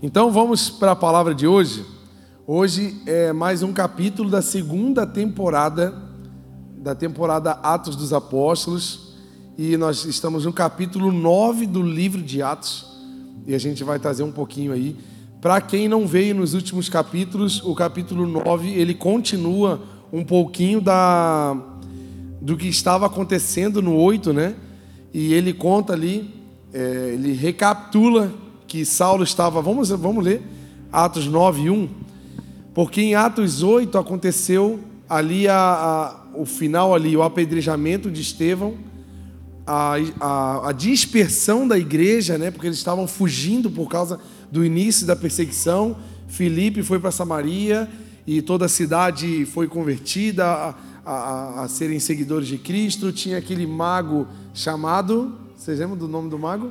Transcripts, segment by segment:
Então vamos para a palavra de hoje. Hoje é mais um capítulo da segunda temporada, da temporada Atos dos Apóstolos, e nós estamos no capítulo 9 do livro de Atos, e a gente vai trazer um pouquinho aí. Para quem não veio nos últimos capítulos, o capítulo 9 ele continua um pouquinho da, do que estava acontecendo no 8, né? E ele conta ali, é, ele recapitula que Saulo estava. Vamos, vamos ler Atos 9, 1. Porque em Atos 8 aconteceu ali a, a, o final ali, o apedrejamento de Estevão, a, a, a dispersão da igreja, né? Porque eles estavam fugindo por causa do início da perseguição. Filipe foi para Samaria e toda a cidade foi convertida a, a, a, serem seguidores de Cristo. Tinha aquele mago chamado, vocês lembram do nome do mago?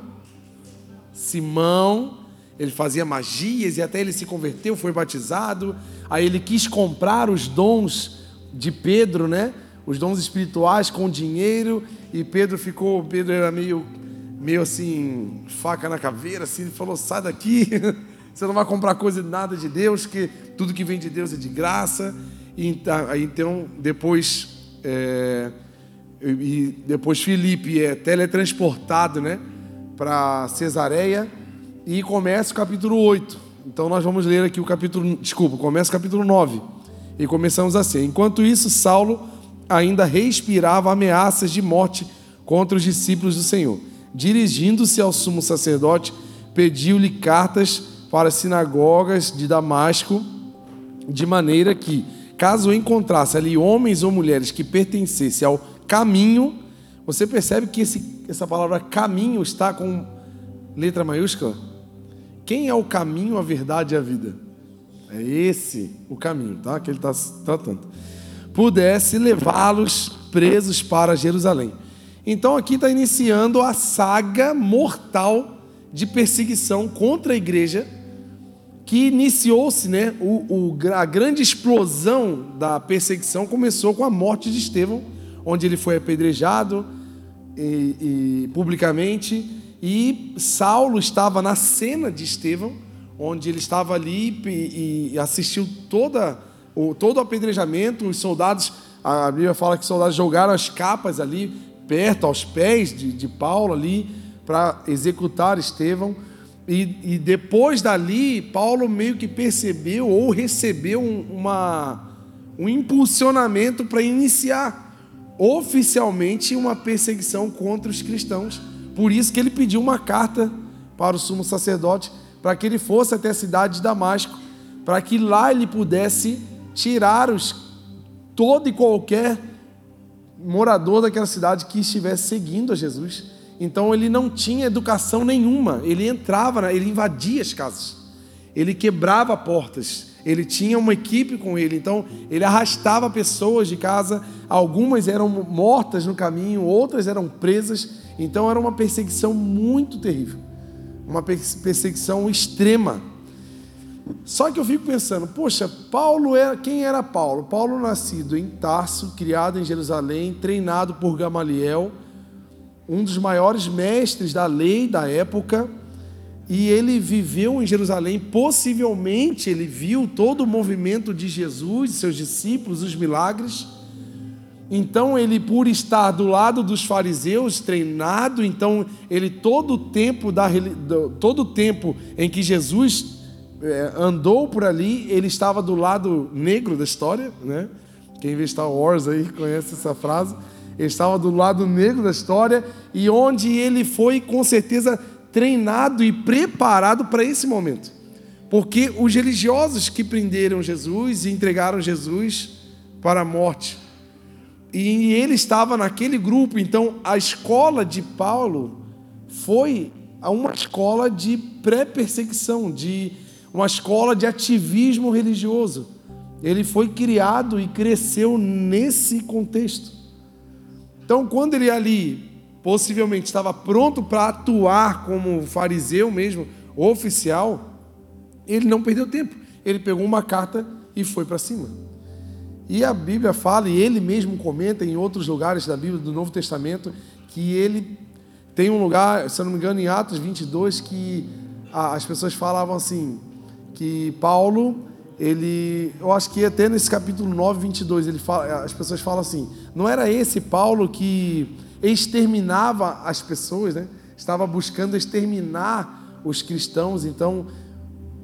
Simão, ele fazia magias e até ele se converteu, foi batizado. Aí ele quis comprar os dons de Pedro, né? Os dons espirituais com dinheiro. E Pedro ficou, Pedro era meio, meio assim, faca na caveira, assim, ele falou: sai daqui, você não vai comprar coisa de nada de Deus, que tudo que vem de Deus é de graça. E então, depois, é, e depois Felipe é teletransportado, né? Para Cesareia e começa o capítulo 8. Então nós vamos ler aqui o capítulo, desculpa, começa o capítulo 9. E começamos assim: Enquanto isso, Saulo ainda respirava ameaças de morte contra os discípulos do Senhor. Dirigindo-se ao sumo sacerdote, pediu-lhe cartas para as sinagogas de Damasco, de maneira que, caso encontrasse ali homens ou mulheres que pertencessem ao caminho, você percebe que esse, essa palavra caminho está com letra maiúscula? Quem é o caminho, a verdade e a vida? É esse o caminho, tá? Que ele está tratando. Pudesse levá-los presos para Jerusalém. Então aqui está iniciando a saga mortal de perseguição contra a igreja, que iniciou-se, né? O, o, a grande explosão da perseguição começou com a morte de Estevão, onde ele foi apedrejado, e, e, publicamente, e Saulo estava na cena de Estevão, onde ele estava ali e, e assistiu toda, o, todo o apedrejamento, os soldados, a Bíblia fala que os soldados jogaram as capas ali, perto, aos pés de, de Paulo ali, para executar Estevão, e, e, depois dali, Paulo meio que percebeu ou recebeu um, uma, um impulsionamento para iniciar oficialmente uma perseguição contra os cristãos. Por isso que ele pediu uma carta para o sumo sacerdote para que ele fosse até a cidade de Damasco, para que lá ele pudesse tirar os todo e qualquer morador daquela cidade que estivesse seguindo a Jesus. Então ele não tinha educação nenhuma, ele entrava, ele invadia as casas, ele quebrava portas, ele tinha uma equipe com ele, então ele arrastava pessoas de casa, algumas eram mortas no caminho, outras eram presas, então era uma perseguição muito terrível, uma perseguição extrema. Só que eu fico pensando, poxa, Paulo era quem era Paulo? Paulo nascido em Tarso, criado em Jerusalém, treinado por Gamaliel, um dos maiores mestres da lei da época e ele viveu em Jerusalém, possivelmente ele viu todo o movimento de Jesus, seus discípulos, os milagres. Então ele, por estar do lado dos fariseus, treinado, então ele todo o tempo da todo o tempo em que Jesus é, andou por ali, ele estava do lado negro da história, né? Quem vê Star Wars aí conhece essa frase. Ele estava do lado negro da história e onde ele foi com certeza treinado e preparado para esse momento. Porque os religiosos que prenderam Jesus e entregaram Jesus para a morte, e ele estava naquele grupo, então a escola de Paulo foi uma escola de pré-perseguição, de uma escola de ativismo religioso. Ele foi criado e cresceu nesse contexto. Então, quando ele ali possivelmente estava pronto para atuar como fariseu mesmo, oficial, ele não perdeu tempo. Ele pegou uma carta e foi para cima. E a Bíblia fala, e ele mesmo comenta em outros lugares da Bíblia do Novo Testamento, que ele tem um lugar, se eu não me engano, em Atos 22, que as pessoas falavam assim, que Paulo, ele, eu acho que até nesse capítulo 9, 22, ele fala, as pessoas falam assim, não era esse Paulo que exterminava as pessoas, né? estava buscando exterminar os cristãos, então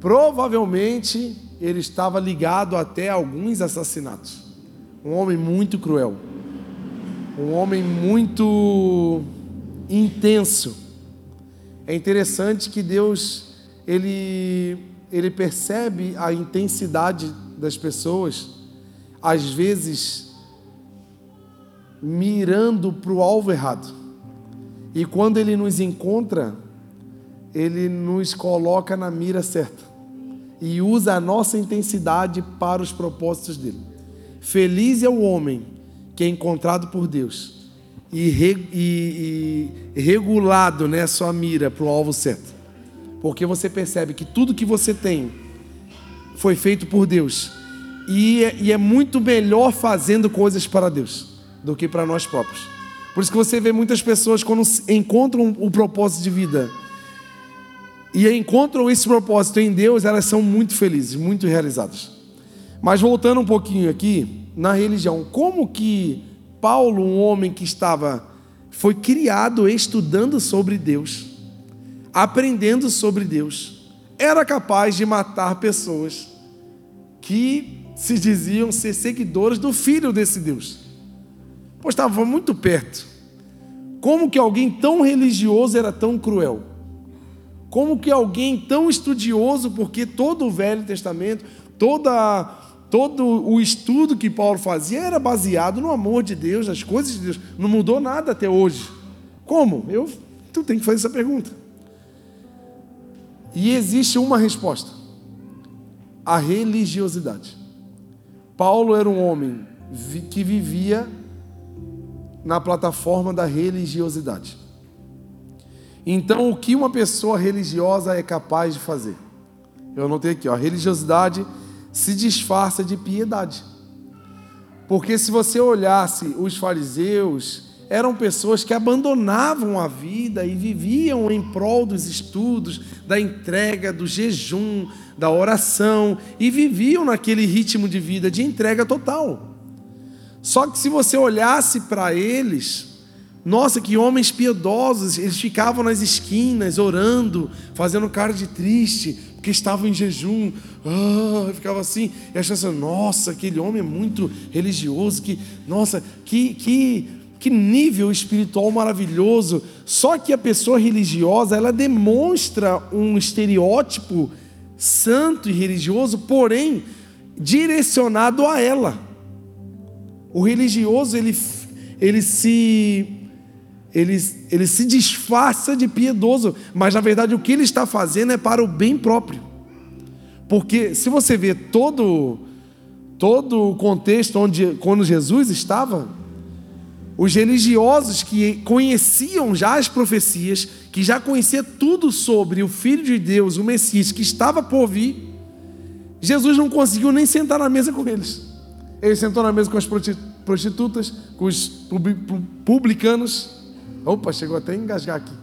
provavelmente ele estava ligado até a alguns assassinatos. Um homem muito cruel, um homem muito intenso. É interessante que Deus ele ele percebe a intensidade das pessoas, às vezes mirando para o alvo errado. E quando ele nos encontra, ele nos coloca na mira certa e usa a nossa intensidade para os propósitos dele. Feliz é o homem que é encontrado por Deus e, re, e, e regulado né, sua mira para o alvo certo. Porque você percebe que tudo que você tem foi feito por Deus. E é, e é muito melhor fazendo coisas para Deus do que para nós próprios. Por isso que você vê muitas pessoas quando encontram o propósito de vida e encontram esse propósito em Deus, elas são muito felizes, muito realizadas. Mas voltando um pouquinho aqui na religião, como que Paulo, um homem que estava foi criado estudando sobre Deus, aprendendo sobre Deus, era capaz de matar pessoas que se diziam ser seguidores do filho desse Deus pois estava muito perto. Como que alguém tão religioso era tão cruel? Como que alguém tão estudioso, porque todo o Velho Testamento, toda, todo o estudo que Paulo fazia era baseado no amor de Deus, nas coisas de Deus, não mudou nada até hoje. Como? Eu, tu tem que fazer essa pergunta. E existe uma resposta: a religiosidade. Paulo era um homem que vivia na plataforma da religiosidade. Então, o que uma pessoa religiosa é capaz de fazer? Eu anotei aqui, ó, a religiosidade se disfarça de piedade. Porque se você olhasse os fariseus, eram pessoas que abandonavam a vida e viviam em prol dos estudos, da entrega, do jejum, da oração e viviam naquele ritmo de vida de entrega total. Só que se você olhasse para eles, nossa, que homens piedosos, eles ficavam nas esquinas orando, fazendo cara de triste, porque estavam em jejum. Ah, ficava assim, e achava assim, nossa, aquele homem é muito religioso, que, nossa, que, que, que nível espiritual maravilhoso. Só que a pessoa religiosa, ela demonstra um estereótipo santo e religioso, porém direcionado a ela. O religioso, ele, ele se ele, ele se disfarça de piedoso, mas na verdade o que ele está fazendo é para o bem próprio. Porque se você vê todo todo o contexto onde quando Jesus estava, os religiosos que conheciam já as profecias, que já conhecia tudo sobre o filho de Deus, o Messias que estava por vir, Jesus não conseguiu nem sentar na mesa com eles. Ele sentou na mesa com as prostitutas, com os publicanos. Opa, chegou até a engasgar aqui.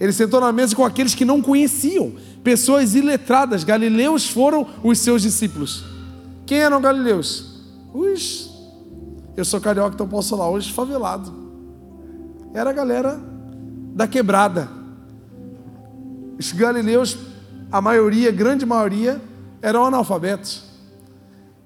Ele sentou na mesa com aqueles que não conheciam, pessoas iletradas. Galileus foram os seus discípulos. Quem eram galileus? Os. Eu sou carioca, então posso falar, os favelados. Era a galera da quebrada. Os galileus, a maioria, grande maioria, eram analfabetos.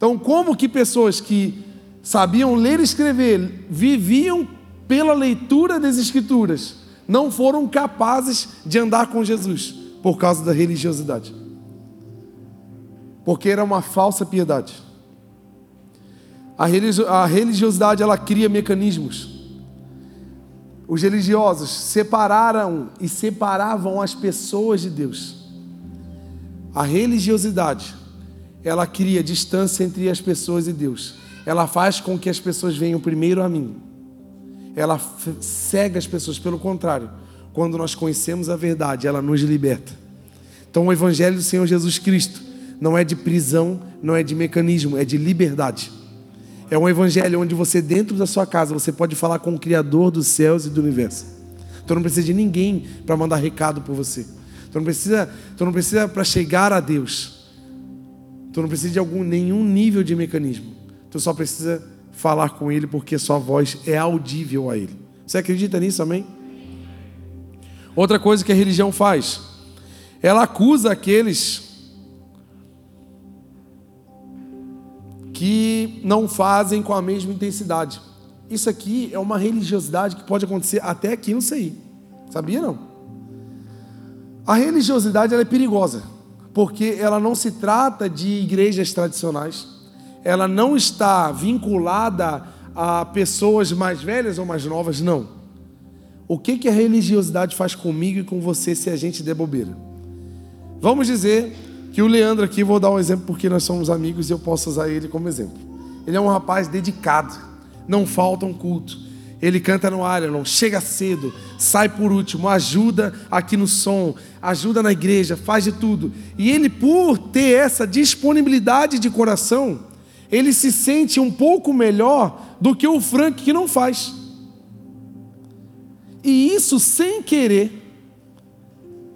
Então, como que pessoas que sabiam ler e escrever, viviam pela leitura das Escrituras, não foram capazes de andar com Jesus por causa da religiosidade? Porque era uma falsa piedade. A, religiosidade ela cria mecanismos. Os religiosos separaram e separavam as pessoas de Deus. A religiosidade ela cria distância entre as pessoas e Deus. Ela faz com que as pessoas venham primeiro a mim. Ela cega as pessoas, pelo contrário, quando nós conhecemos a verdade, ela nos liberta. Então, o Evangelho do Senhor Jesus Cristo não é de prisão, não é de mecanismo, é de liberdade. É um evangelho onde você, dentro da sua casa, você pode falar com o Criador dos céus e do universo. Então não precisa de ninguém para mandar recado por você. Tu não precisa, não precisa para chegar a Deus. Tu não precisa de algum nenhum nível de mecanismo. Tu só precisa falar com ele porque sua voz é audível a ele. Você acredita nisso, amém? Outra coisa que a religião faz, ela acusa aqueles que não fazem com a mesma intensidade. Isso aqui é uma religiosidade que pode acontecer até aqui no CI. Sabia não? A religiosidade é perigosa, porque ela não se trata de igrejas tradicionais, ela não está vinculada a pessoas mais velhas ou mais novas, não. O que, que a religiosidade faz comigo e com você se a gente der bobeira? Vamos dizer que o Leandro aqui, vou dar um exemplo porque nós somos amigos e eu posso usar ele como exemplo. Ele é um rapaz dedicado, não falta um culto. Ele canta no não chega cedo, sai por último, ajuda aqui no som, ajuda na igreja, faz de tudo. E ele, por ter essa disponibilidade de coração, ele se sente um pouco melhor do que o Frank que não faz. E isso, sem querer,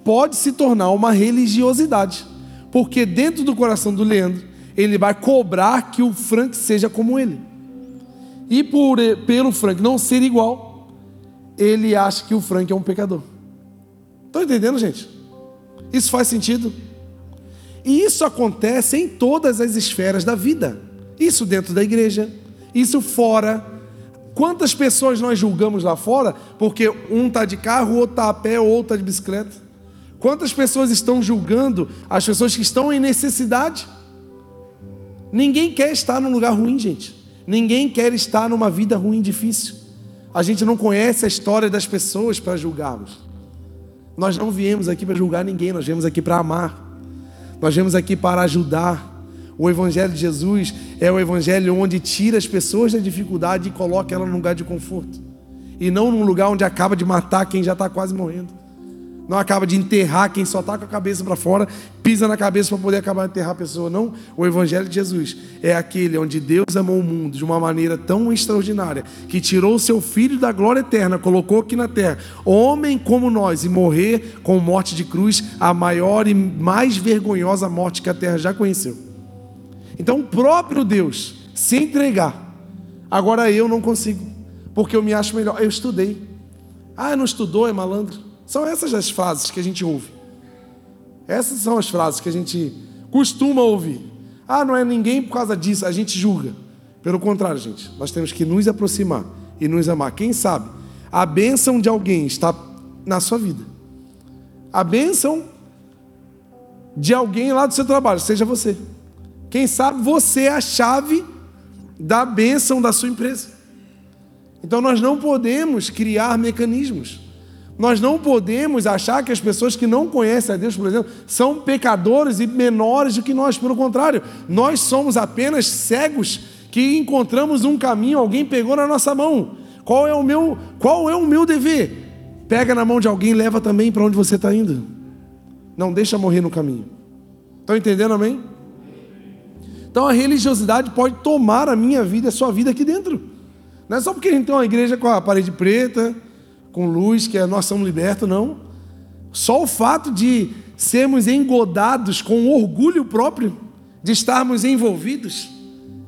pode se tornar uma religiosidade, porque dentro do coração do Leandro, ele vai cobrar que o Frank seja como ele. E por pelo Frank não ser igual, ele acha que o Frank é um pecador. Estão entendendo, gente? Isso faz sentido? E isso acontece em todas as esferas da vida. Isso dentro da igreja, isso fora. Quantas pessoas nós julgamos lá fora porque um está de carro, outro está a pé, ou outro está de bicicleta? Quantas pessoas estão julgando as pessoas que estão em necessidade? Ninguém quer estar num lugar ruim, gente. Ninguém quer estar numa vida ruim, difícil. A gente não conhece a história das pessoas para julgá-los. Nós não viemos aqui para julgar ninguém, nós viemos aqui para amar. Nós viemos aqui para ajudar. O Evangelho de Jesus é o Evangelho onde tira as pessoas da dificuldade e coloca ela num lugar de conforto. E não num lugar onde acaba de matar quem já está quase morrendo. Não acaba de enterrar quem só está com a cabeça para fora, pisa na cabeça para poder acabar de enterrar a pessoa. Não, o Evangelho de Jesus é aquele onde Deus amou o mundo de uma maneira tão extraordinária que tirou o seu Filho da glória eterna, colocou aqui na terra, homem como nós, e morrer com morte de cruz, a maior e mais vergonhosa morte que a terra já conheceu. Então, o próprio Deus se entregar. Agora eu não consigo, porque eu me acho melhor. Eu estudei. Ah, não estudou, é malandro. São essas as frases que a gente ouve. Essas são as frases que a gente costuma ouvir. Ah, não é ninguém por causa disso, a gente julga. Pelo contrário, gente, nós temos que nos aproximar e nos amar. Quem sabe a bênção de alguém está na sua vida. A bênção de alguém lá do seu trabalho, seja você. Quem sabe você é a chave da bênção da sua empresa. Então nós não podemos criar mecanismos. Nós não podemos achar que as pessoas que não conhecem a Deus, por exemplo, são pecadores e menores do que nós. Pelo contrário, nós somos apenas cegos que encontramos um caminho, alguém pegou na nossa mão. Qual é o meu, qual é o meu dever? Pega na mão de alguém e leva também para onde você está indo. Não deixa morrer no caminho. Estão entendendo, amém? Então a religiosidade pode tomar a minha vida, a sua vida aqui dentro. Não é só porque a gente tem uma igreja com a parede preta, com luz, que é nós somos libertos, não. Só o fato de sermos engodados com orgulho próprio, de estarmos envolvidos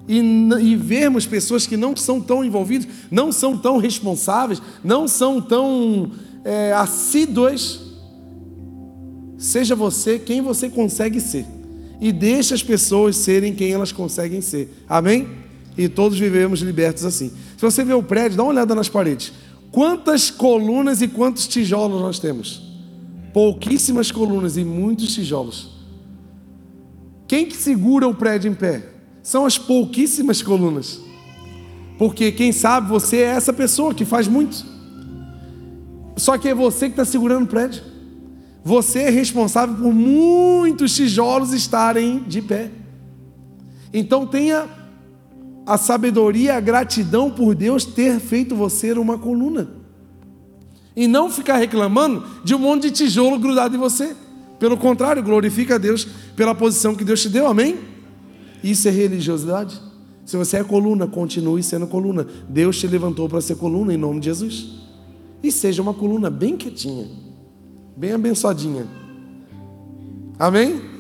e, e vermos pessoas que não são tão envolvidas, não são tão responsáveis, não são tão é, assíduas. Seja você quem você consegue ser. E deixe as pessoas serem quem elas conseguem ser. Amém? E todos vivemos libertos assim. Se você vê o prédio, dá uma olhada nas paredes. Quantas colunas e quantos tijolos nós temos? Pouquíssimas colunas e muitos tijolos. Quem que segura o prédio em pé? São as pouquíssimas colunas. Porque quem sabe você é essa pessoa que faz muito. Só que é você que está segurando o prédio. Você é responsável por muitos tijolos estarem de pé. Então tenha a sabedoria, a gratidão por Deus ter feito você uma coluna. E não ficar reclamando de um monte de tijolo grudado em você. Pelo contrário, glorifica a Deus pela posição que Deus te deu, amém? Isso é religiosidade. Se você é coluna, continue sendo coluna. Deus te levantou para ser coluna em nome de Jesus. E seja uma coluna bem quietinha, bem abençoadinha. Amém?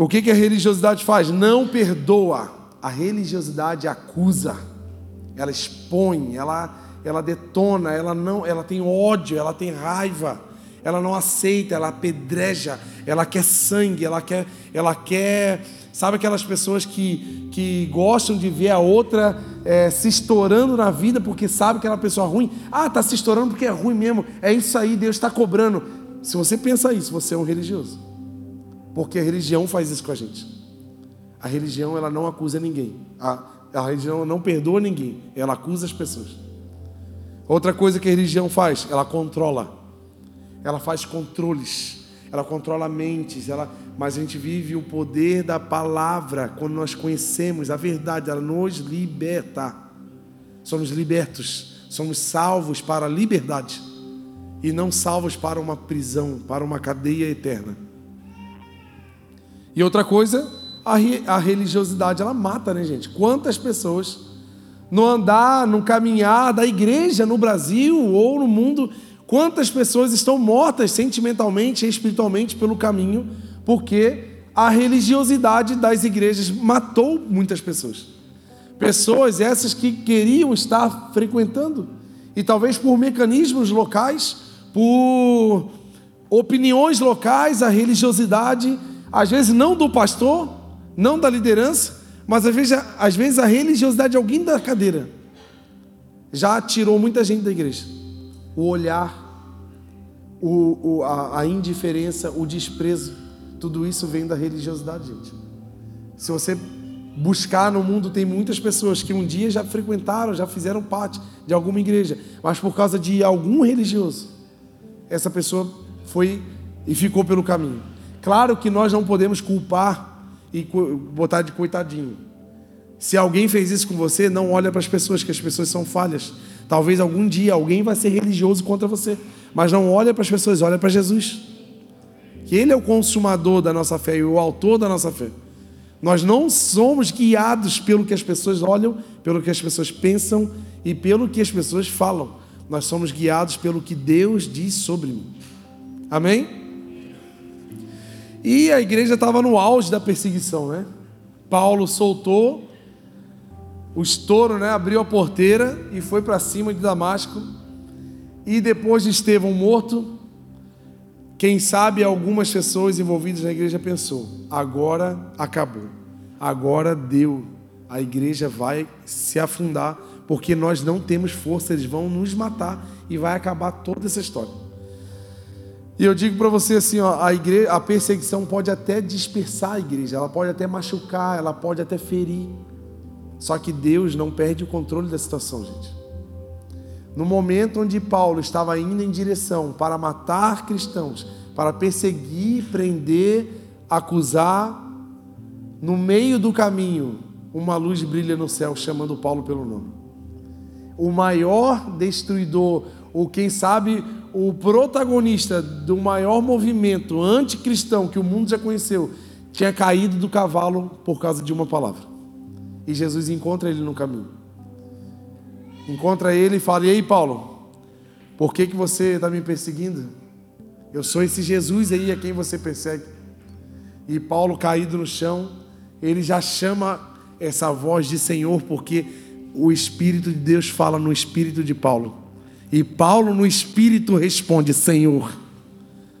O que, que a religiosidade faz? Não perdoa. A religiosidade acusa, ela expõe, ela, ela detona, ela não, ela tem ódio, ela tem raiva, ela não aceita, ela apedreja, ela quer sangue, ela quer, ela quer Sabe aquelas pessoas que, que gostam de ver a outra é, se estourando na vida porque sabe que pessoa é ruim? Ah, está se estourando porque é ruim mesmo. É isso aí, Deus está cobrando. Se você pensa isso, você é um religioso. Porque a religião faz isso com a gente. A religião ela não acusa ninguém. A, a religião não perdoa ninguém. Ela acusa as pessoas. Outra coisa que a religião faz, ela controla. Ela faz controles ela controla mentes, ela, mas a gente vive o poder da palavra quando nós conhecemos a verdade, ela nos liberta. Somos libertos, somos salvos para a liberdade e não salvos para uma prisão, para uma cadeia eterna. E outra coisa, a, a religiosidade ela mata, né, gente? Quantas pessoas no andar, no caminhar da igreja no Brasil ou no mundo Quantas pessoas estão mortas sentimentalmente e espiritualmente pelo caminho, porque a religiosidade das igrejas matou muitas pessoas. Pessoas essas que queriam estar frequentando, e talvez por mecanismos locais, por opiniões locais, a religiosidade, às vezes não do pastor, não da liderança, mas às vezes, às vezes a religiosidade de alguém da cadeira já tirou muita gente da igreja o olhar, o, o, a, a indiferença, o desprezo, tudo isso vem da religiosidade, gente. Se você buscar no mundo, tem muitas pessoas que um dia já frequentaram, já fizeram parte de alguma igreja, mas por causa de algum religioso, essa pessoa foi e ficou pelo caminho. Claro que nós não podemos culpar e botar de coitadinho. Se alguém fez isso com você, não olha para as pessoas, que as pessoas são falhas. Talvez algum dia alguém vai ser religioso contra você, mas não olha para as pessoas, olha para Jesus. Que Ele é o consumador da nossa fé e o autor da nossa fé. Nós não somos guiados pelo que as pessoas olham, pelo que as pessoas pensam e pelo que as pessoas falam. Nós somos guiados pelo que Deus diz sobre mim. Amém? E a igreja estava no auge da perseguição, né? Paulo soltou o estouro, né, abriu a porteira e foi para cima de Damasco. E depois de Estevão morto, quem sabe algumas pessoas envolvidas na igreja pensou: agora acabou, agora deu, a igreja vai se afundar porque nós não temos força, eles vão nos matar e vai acabar toda essa história. E eu digo para você assim, ó, a, igreja, a perseguição pode até dispersar a igreja, ela pode até machucar, ela pode até ferir. Só que Deus não perde o controle da situação, gente. No momento onde Paulo estava indo em direção para matar cristãos, para perseguir, prender, acusar, no meio do caminho, uma luz brilha no céu chamando Paulo pelo nome. O maior destruidor, ou quem sabe o protagonista do maior movimento anticristão que o mundo já conheceu, tinha caído do cavalo por causa de uma palavra. E Jesus encontra ele no caminho. Encontra ele e fala: E aí, Paulo, por que, que você está me perseguindo? Eu sou esse Jesus aí a quem você persegue. E Paulo, caído no chão, ele já chama essa voz de Senhor, porque o Espírito de Deus fala no espírito de Paulo. E Paulo, no espírito, responde: Senhor.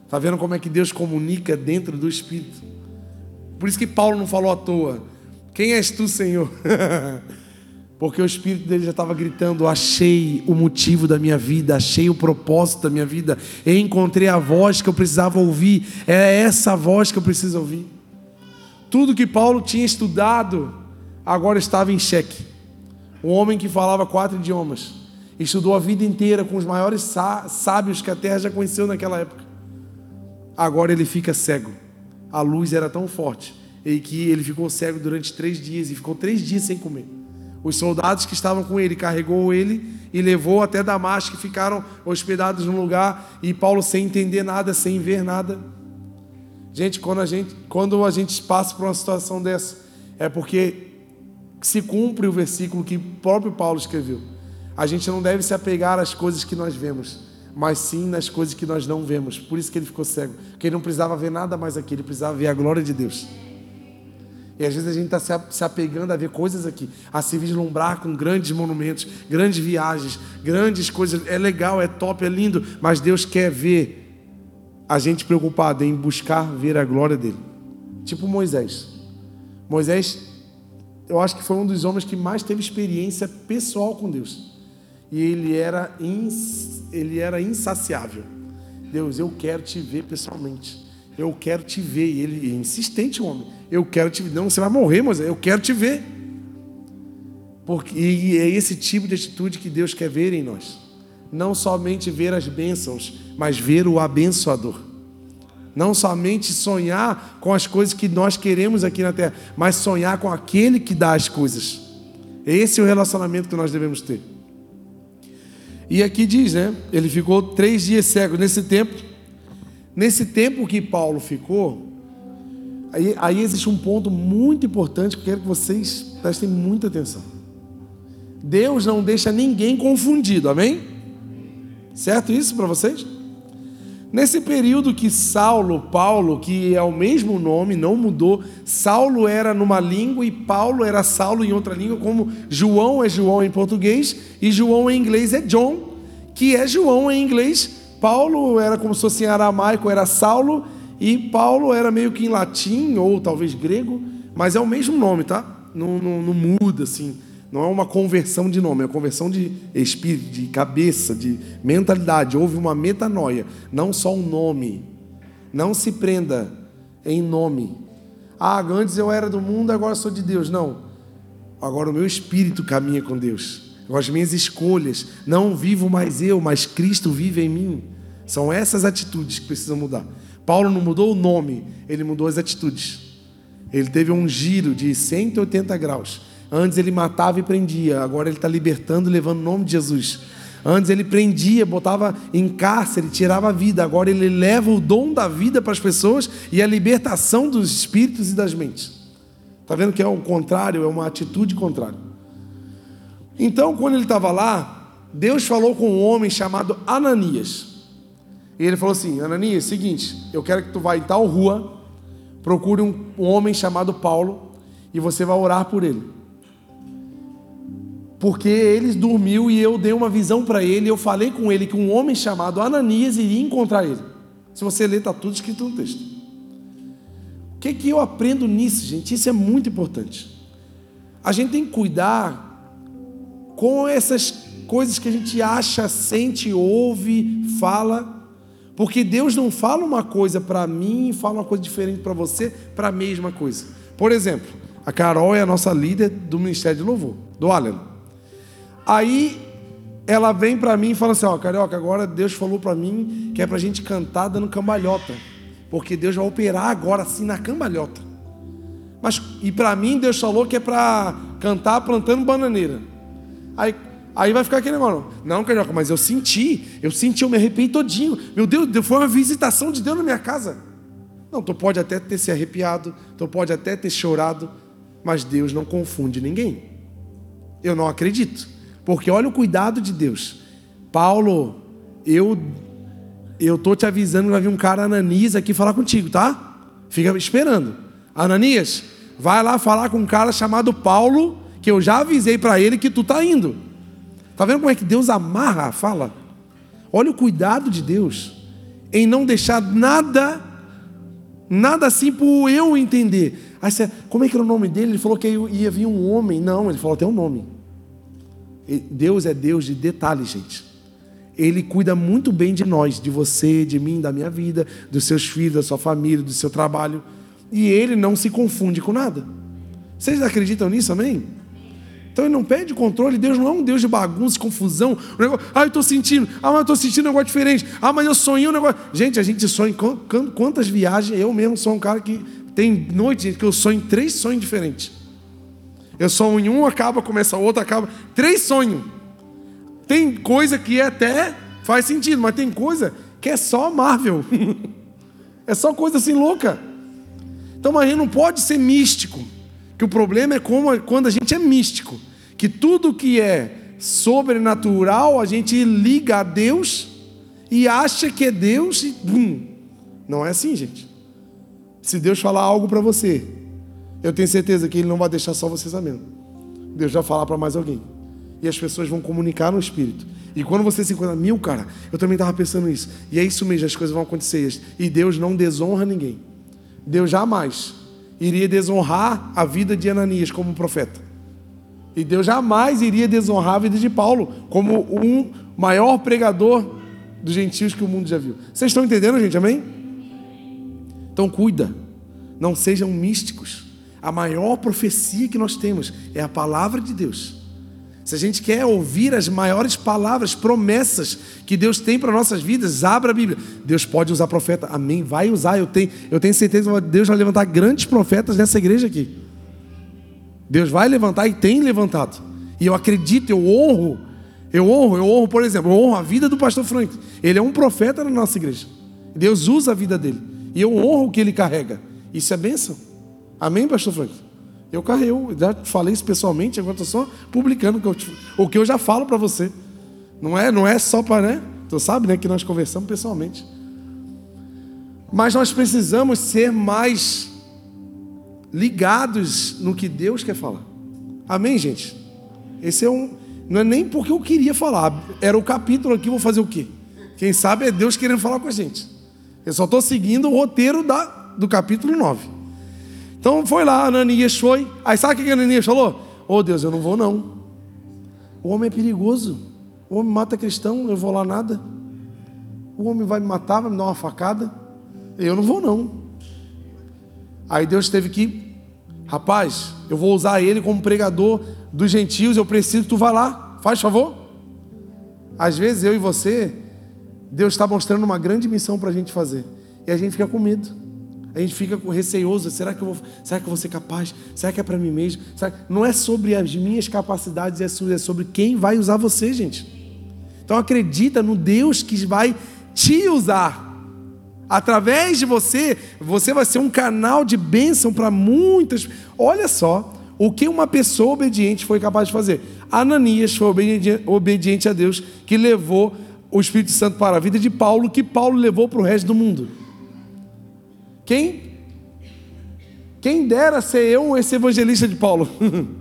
Está vendo como é que Deus comunica dentro do espírito? Por isso que Paulo não falou à toa. Quem és tu, Senhor? Porque o espírito dele já estava gritando: Achei o motivo da minha vida, achei o propósito da minha vida, encontrei a voz que eu precisava ouvir, é essa voz que eu preciso ouvir. Tudo que Paulo tinha estudado agora estava em xeque. Um homem que falava quatro idiomas, estudou a vida inteira com os maiores sábios que a terra já conheceu naquela época. Agora ele fica cego. A luz era tão forte e que ele ficou cego durante três dias e ficou três dias sem comer. Os soldados que estavam com ele carregou ele e levou até Damasco, e ficaram hospedados num lugar e Paulo sem entender nada, sem ver nada. Gente, quando a gente, quando a gente passa por uma situação dessa, é porque se cumpre o versículo que o próprio Paulo escreveu. A gente não deve se apegar às coisas que nós vemos, mas sim nas coisas que nós não vemos. Por isso que ele ficou cego, porque ele não precisava ver nada mais aqui, ele precisava ver a glória de Deus. E às vezes a gente está se apegando a ver coisas aqui, a se vislumbrar com grandes monumentos, grandes viagens, grandes coisas. É legal, é top, é lindo, mas Deus quer ver a gente preocupado em buscar ver a glória dele. Tipo Moisés. Moisés, eu acho que foi um dos homens que mais teve experiência pessoal com Deus. E ele era, ins, ele era insaciável. Deus, eu quero te ver pessoalmente. Eu quero te ver. E ele é insistente, homem. Eu quero te ver. Não, você vai morrer, Moisés. Eu quero te ver. Porque, e é esse tipo de atitude que Deus quer ver em nós. Não somente ver as bênçãos, mas ver o abençoador. Não somente sonhar com as coisas que nós queremos aqui na terra, mas sonhar com aquele que dá as coisas. Esse é o relacionamento que nós devemos ter. E aqui diz, né? Ele ficou três dias cego. Nesse tempo, nesse tempo que Paulo ficou, aí, aí existe um ponto muito importante que eu quero que vocês prestem muita atenção. Deus não deixa ninguém confundido, amém? Certo isso para vocês? Nesse período que Saulo, Paulo, que é o mesmo nome, não mudou, Saulo era numa língua e Paulo era Saulo em outra língua, como João é João em português e João em inglês é John, que é João em inglês. Paulo era como se fosse em aramaico, era Saulo, e Paulo era meio que em latim ou talvez grego, mas é o mesmo nome, tá? Não, não, não muda assim. Não é uma conversão de nome, é uma conversão de espírito, de cabeça, de mentalidade. Houve uma metanoia, não só um nome. Não se prenda em nome. Ah, antes eu era do mundo, agora sou de Deus. Não. Agora o meu espírito caminha com Deus. Agora as minhas escolhas. Não vivo mais eu, mas Cristo vive em mim. São essas atitudes que precisam mudar. Paulo não mudou o nome, ele mudou as atitudes. Ele teve um giro de 180 graus. Antes ele matava e prendia, agora ele está libertando, levando o nome de Jesus. Antes ele prendia, botava em cárcere, tirava a vida. Agora ele leva o dom da vida para as pessoas e a libertação dos espíritos e das mentes. Está vendo que é o contrário, é uma atitude contrária. Então, quando ele estava lá, Deus falou com um homem chamado Ananias. E ele falou assim: Ananias, seguinte, eu quero que tu vá em tal rua, procure um, um homem chamado Paulo e você vai orar por ele porque ele dormiu e eu dei uma visão para ele. Eu falei com ele que um homem chamado Ananias iria encontrar ele. Se você ler, está tudo escrito no texto. O que, que eu aprendo nisso, gente? Isso é muito importante. A gente tem que cuidar com essas coisas que a gente acha, sente, ouve, fala. Porque Deus não fala uma coisa para mim e fala uma coisa diferente para você, para a mesma coisa. Por exemplo, a Carol é a nossa líder do Ministério de Louvor, do Allen. Aí ela vem para mim e fala assim: Ó, Carioca, agora Deus falou para mim que é para a gente cantar dando cambalhota, porque Deus vai operar agora assim na cambalhota. Mas, e para mim, Deus falou que é para cantar plantando bananeira. Aí, aí vai ficar aquele negócio: Não, Carioca, mas eu senti, eu senti, eu me arrepiei todinho. Meu Deus, foi uma visitação de Deus na minha casa. Não, tu pode até ter se arrepiado, tu pode até ter chorado, mas Deus não confunde ninguém. Eu não acredito. Porque olha o cuidado de Deus. Paulo, eu eu tô te avisando que vai vir um cara Ananias aqui falar contigo, tá? Fica esperando. Ananias, vai lá falar com um cara chamado Paulo, que eu já avisei para ele que tu tá indo. Tá vendo como é que Deus amarra a fala? Olha o cuidado de Deus em não deixar nada nada assim por eu entender. Aí você, como é que era o nome dele? Ele falou que ia vir um homem. Não, ele falou até o um nome. Deus é Deus de detalhes, gente. Ele cuida muito bem de nós, de você, de mim, da minha vida, dos seus filhos, da sua família, do seu trabalho. E ele não se confunde com nada. Vocês acreditam nisso, amém? Então ele não pede controle, Deus não é um Deus de bagunça, confusão. Negócio, ah, eu estou sentindo, ah, mas eu estou sentindo um negócio diferente. Ah, mas eu sonhei um negócio. Gente, a gente sonha quantas viagens, eu mesmo sou um cara que tem noite que eu sonho três sonhos diferentes. Eu sonho um, acaba, começa outro, acaba. Três sonhos. Tem coisa que é até faz sentido, mas tem coisa que é só Marvel. é só coisa assim louca. Então, a gente não pode ser místico. Que o problema é como, quando a gente é místico. Que tudo que é sobrenatural a gente liga a Deus e acha que é Deus e bum. Não é assim, gente. Se Deus falar algo para você, eu tenho certeza que Ele não vai deixar só você sabendo. Deus vai falar para mais alguém. E as pessoas vão comunicar no Espírito. E quando você se encontra, mil, cara, eu também estava pensando nisso. E é isso mesmo, as coisas vão acontecer. E Deus não desonra ninguém. Deus jamais iria desonrar a vida de Ananias como profeta. E Deus jamais iria desonrar a vida de Paulo como um maior pregador dos gentios que o mundo já viu. Vocês estão entendendo, gente? Amém? Então cuida. Não sejam místicos. A maior profecia que nós temos é a palavra de Deus. Se a gente quer ouvir as maiores palavras, promessas que Deus tem para nossas vidas, abra a Bíblia. Deus pode usar profeta, amém? Vai usar, eu tenho, eu tenho certeza que Deus vai levantar grandes profetas nessa igreja aqui. Deus vai levantar e tem levantado. E eu acredito, eu honro, eu honro, eu honro, por exemplo, eu honro a vida do pastor Frank. Ele é um profeta na nossa igreja. Deus usa a vida dele. E eu honro o que ele carrega. Isso é bênção. Amém, pastor Frank? Eu carrego, já falei isso pessoalmente, agora estou só publicando o que eu, o que eu já falo para você. Não é, não é só para, né? Tu sabe, né, que nós conversamos pessoalmente. Mas nós precisamos ser mais ligados no que Deus quer falar. Amém, gente? Esse é um, não é nem porque eu queria falar, era o capítulo aqui, vou fazer o quê? Quem sabe é Deus querendo falar com a gente. Eu só estou seguindo o roteiro da, do capítulo 9. Então foi lá, Ananias foi. Aí sabe o que Ananias falou? Oh Deus, eu não vou não. O homem é perigoso. O homem mata cristão, eu vou lá nada. O homem vai me matar, vai me dar uma facada. Eu não vou não. Aí Deus teve que, rapaz, eu vou usar ele como pregador dos gentios, eu preciso que tu vá lá, faz favor. Às vezes eu e você, Deus está mostrando uma grande missão para a gente fazer. E a gente fica com medo. A gente fica receoso, será que eu vou, será que eu vou ser capaz? Será que é para mim mesmo? Não é sobre as minhas capacidades, é, é sobre quem vai usar você, gente. Então acredita no Deus que vai te usar. Através de você, você vai ser um canal de bênção para muitas. Olha só o que uma pessoa obediente foi capaz de fazer. Ananias foi obediente a Deus, que levou o Espírito Santo para a vida de Paulo, que Paulo levou para o resto do mundo. Quem? Quem dera ser eu esse evangelista de Paulo?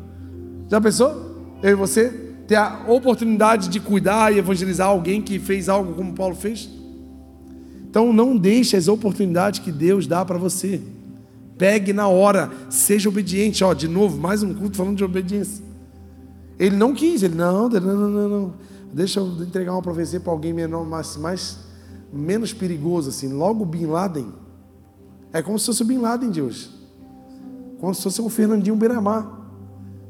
Já pensou? Eu e você ter a oportunidade de cuidar e evangelizar alguém que fez algo como Paulo fez? Então não deixe as oportunidades que Deus dá para você. Pegue na hora, seja obediente. Ó, de novo, mais um culto falando de obediência. Ele não quis, ele não, não, não, não. Deixa eu entregar uma profecia para alguém menor, mais, mais menos perigoso assim. Logo Bin Laden é como se fosse o Bin Laden de hoje. Como se fosse o Fernandinho Beiramar.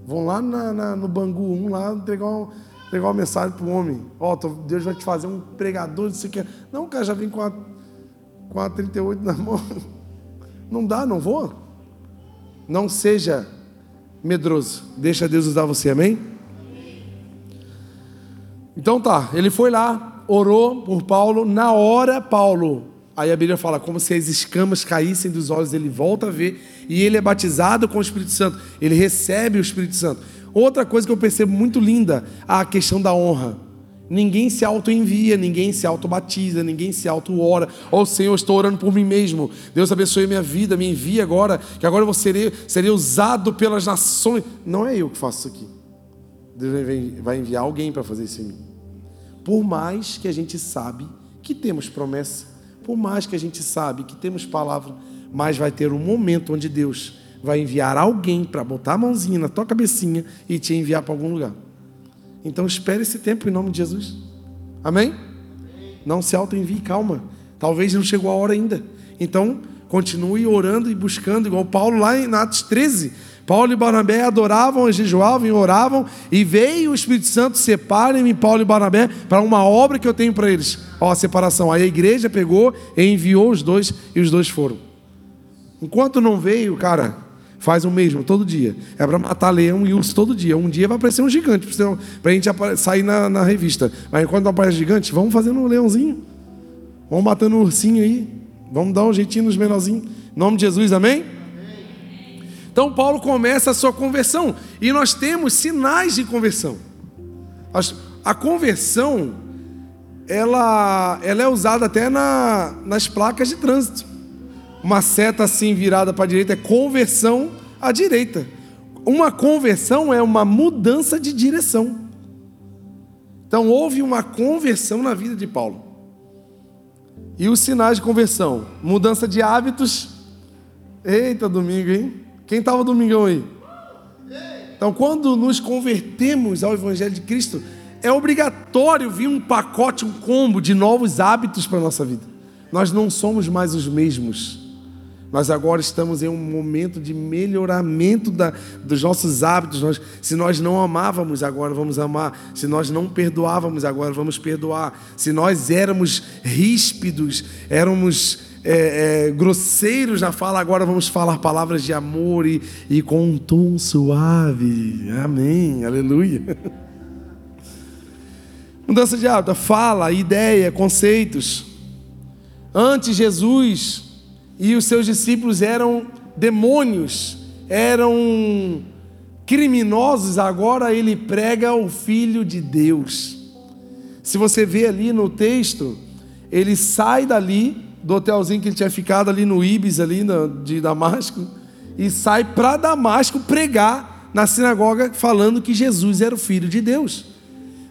Vão lá na, na, no Bangu 1 lá entregar, um, entregar uma mensagem para o homem. Ó, oh, Deus vai te fazer um pregador. Não, o cara já vem com a, com a 38 na mão. Não dá, não vou. Não seja medroso. Deixa Deus usar você, amém? Então tá, ele foi lá, orou por Paulo. Na hora, Paulo Aí a Bíblia fala como se as escamas caíssem dos olhos, ele volta a ver e ele é batizado com o Espírito Santo, ele recebe o Espírito Santo. Outra coisa que eu percebo muito linda, a questão da honra. Ninguém se auto-envia, ninguém se auto-batiza, ninguém se auto-ora. Ó oh, Senhor, estou orando por mim mesmo. Deus abençoe minha vida, me envia agora, que agora eu vou ser, serei usado pelas nações. Não é eu que faço isso aqui. Deus vai enviar alguém para fazer isso em mim. Por mais que a gente sabe que temos promessa, por mais que a gente sabe que temos palavra, mas vai ter um momento onde Deus vai enviar alguém para botar a mãozinha na tua cabecinha e te enviar para algum lugar. Então espere esse tempo em nome de Jesus. Amém? Não se auto-envie, calma. Talvez não chegou a hora ainda. Então, continue orando e buscando, igual Paulo lá em Atos 13. Paulo e Barnabé adoravam, jejuavam e oravam, e veio o Espírito Santo, separem-me Paulo e Barnabé para uma obra que eu tenho para eles. Ó, a separação. Aí a igreja pegou e enviou os dois, e os dois foram. Enquanto não veio, cara, faz o mesmo todo dia. É para matar leão e urso todo dia. Um dia vai aparecer um gigante, para a gente sair na, na, revista. Mas enquanto não aparece gigante, vamos fazendo um leãozinho. Vamos matando um ursinho aí. Vamos dar um jeitinho nos menorzinhos. Em nome de Jesus, amém? Então Paulo começa a sua conversão e nós temos sinais de conversão. A conversão ela, ela é usada até na, nas placas de trânsito. Uma seta assim virada para a direita é conversão à direita. Uma conversão é uma mudança de direção. Então houve uma conversão na vida de Paulo. E os sinais de conversão? Mudança de hábitos. Eita, domingo, hein? Quem estava domingão aí? Então, quando nos convertemos ao Evangelho de Cristo, é obrigatório vir um pacote, um combo de novos hábitos para a nossa vida. Nós não somos mais os mesmos. Nós agora estamos em um momento de melhoramento da, dos nossos hábitos. Nós, se nós não amávamos, agora vamos amar. Se nós não perdoávamos, agora vamos perdoar. Se nós éramos ríspidos, éramos é, é, grosseiros na fala, agora vamos falar palavras de amor e, e com um tom suave. Amém. Aleluia. Mudança de hábito, fala, ideia, conceitos. Antes Jesus e os seus discípulos eram demônios, eram criminosos, agora ele prega o Filho de Deus. Se você vê ali no texto, ele sai dali, do hotelzinho que ele tinha ficado ali no Ibis, ali de Damasco, e sai para Damasco pregar na sinagoga, falando que Jesus era o Filho de Deus.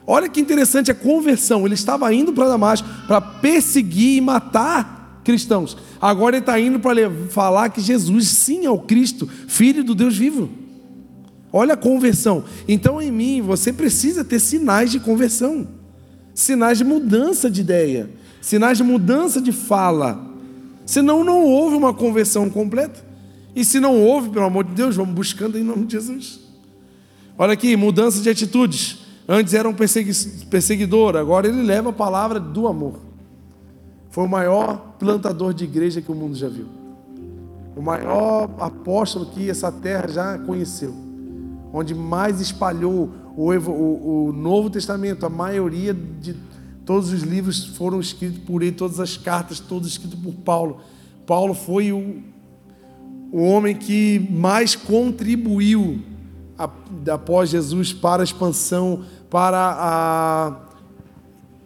Olha que interessante a conversão. Ele estava indo para Damasco para perseguir e matar cristãos. Agora ele está indo para falar que Jesus sim é o Cristo, Filho do Deus vivo. Olha a conversão. Então em mim você precisa ter sinais de conversão, sinais de mudança de ideia, sinais de mudança de fala. Senão não houve uma conversão completa. E se não houve, pelo amor de Deus, vamos buscando em nome de Jesus. Olha aqui, mudança de atitudes. Antes era um perseguidor, agora ele leva a palavra do amor. Foi o maior plantador de igreja que o mundo já viu. O maior apóstolo que essa terra já conheceu. Onde mais espalhou o, o, o Novo Testamento, a maioria de todos os livros foram escritos por ele, todas as cartas, todos escritos por Paulo. Paulo foi o, o homem que mais contribuiu após Jesus para a expansão, para a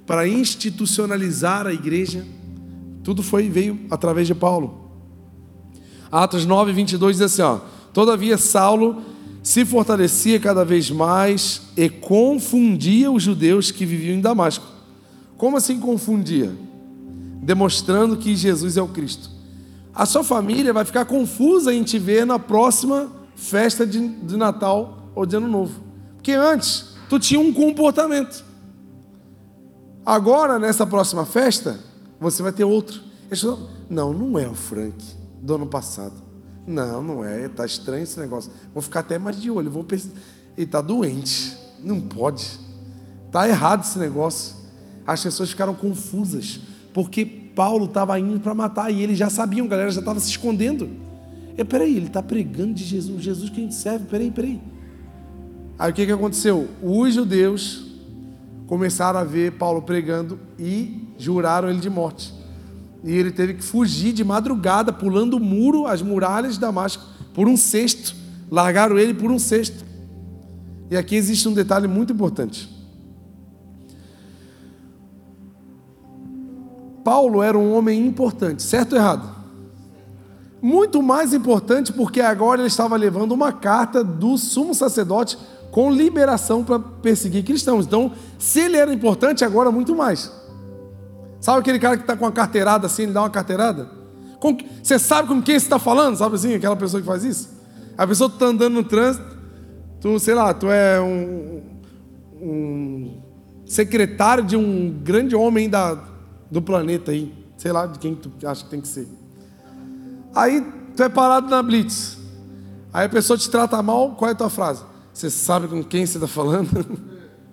para institucionalizar a igreja. Tudo foi veio através de Paulo. Atos 9, 22 diz assim: ó, Todavia Saulo se fortalecia cada vez mais e confundia os judeus que viviam em Damasco. Como assim confundia? Demonstrando que Jesus é o Cristo. A sua família vai ficar confusa em te ver na próxima festa de, de Natal ou de Ano Novo. Porque antes tu tinha um comportamento. Agora, nessa próxima festa, você vai ter outro. Não, não é o Frank do ano passado. Não, não é. Está estranho esse negócio. Vou ficar até mais de olho. Vou pensar. Ele está doente. Não pode. Está errado esse negócio. As pessoas ficaram confusas. Porque Paulo estava indo para matar. E eles já sabiam, a galera já estava se escondendo. E, peraí, ele está pregando de Jesus. Jesus que a gente serve. Peraí, peraí. Aí o que, que aconteceu? Os judeus começaram a ver Paulo pregando e juraram ele de morte. E ele teve que fugir de madrugada, pulando o muro, as muralhas de Damasco, por um cesto. Largaram ele por um cesto. E aqui existe um detalhe muito importante. Paulo era um homem importante, certo ou errado? Muito mais importante porque agora ele estava levando uma carta do sumo sacerdote com liberação para perseguir cristãos. Então, se ele era importante, agora muito mais. Sabe aquele cara que está com uma carteirada assim, ele dá uma carteirada? Com, você sabe com quem você está falando? Sabe assim, aquela pessoa que faz isso? A pessoa está andando no trânsito, tu, sei lá, tu é um, um secretário de um grande homem da, do planeta aí, sei lá de quem tu acha que tem que ser. Aí tu é parado na blitz. Aí a pessoa te trata mal, qual é a tua frase? Você sabe com quem você está falando?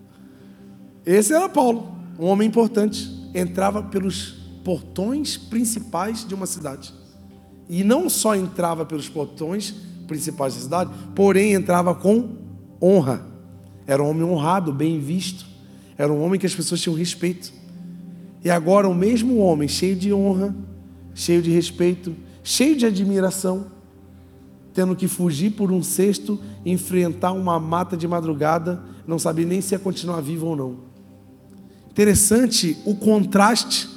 Esse era Paulo, um homem importante. Entrava pelos portões principais de uma cidade. E não só entrava pelos portões principais da cidade, porém entrava com honra. Era um homem honrado, bem visto. Era um homem que as pessoas tinham respeito. E agora o mesmo homem, cheio de honra, cheio de respeito, cheio de admiração, tendo que fugir por um cesto, enfrentar uma mata de madrugada, não sabia nem se ia continuar vivo ou não. interessante o contraste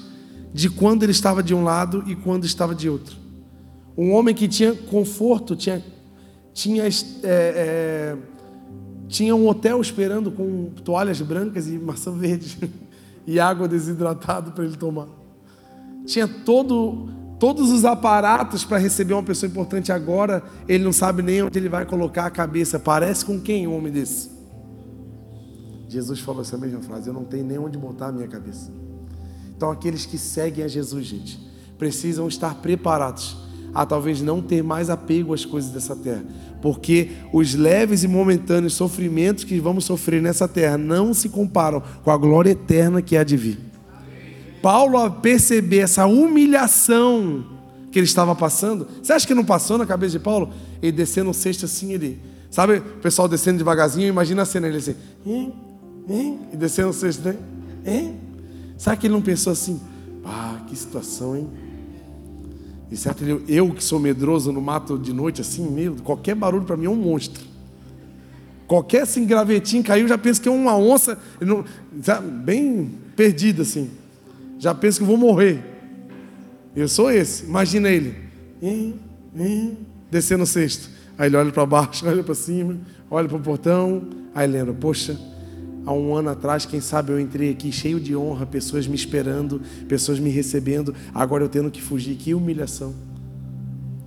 de quando ele estava de um lado e quando estava de outro. Um homem que tinha conforto, tinha, tinha, é, é, tinha um hotel esperando com toalhas brancas e maçã verde e água desidratada para ele tomar. Tinha todo, todos os aparatos para receber uma pessoa importante agora, ele não sabe nem onde ele vai colocar a cabeça. Parece com quem um homem desse? Jesus falou essa mesma frase: Eu não tenho nem onde botar a minha cabeça. Então, aqueles que seguem a Jesus, gente, precisam estar preparados a talvez não ter mais apego às coisas dessa terra, porque os leves e momentâneos sofrimentos que vamos sofrer nessa terra não se comparam com a glória eterna que há de vir. Paulo, a perceber essa humilhação que ele estava passando, você acha que não passou na cabeça de Paulo? Ele descendo o cesto assim, ele, sabe, o pessoal descendo devagarzinho, imagina a cena, ele assim, hein, hein, e descendo o cesto, né? Hein? Sabe que ele não pensou assim? Ah, que situação, hein? E certo, eu que sou medroso no mato de noite, assim, meu, qualquer barulho para mim é um monstro. Qualquer assim, gravetinho caiu, já penso que é uma onça, não, bem perdido assim. Já penso que vou morrer. Eu sou esse. Imagina ele. Descendo o cesto. Aí ele olha para baixo, olha para cima, olha para o portão. Aí lembra, poxa, há um ano atrás, quem sabe eu entrei aqui cheio de honra, pessoas me esperando, pessoas me recebendo, agora eu tendo que fugir, que humilhação.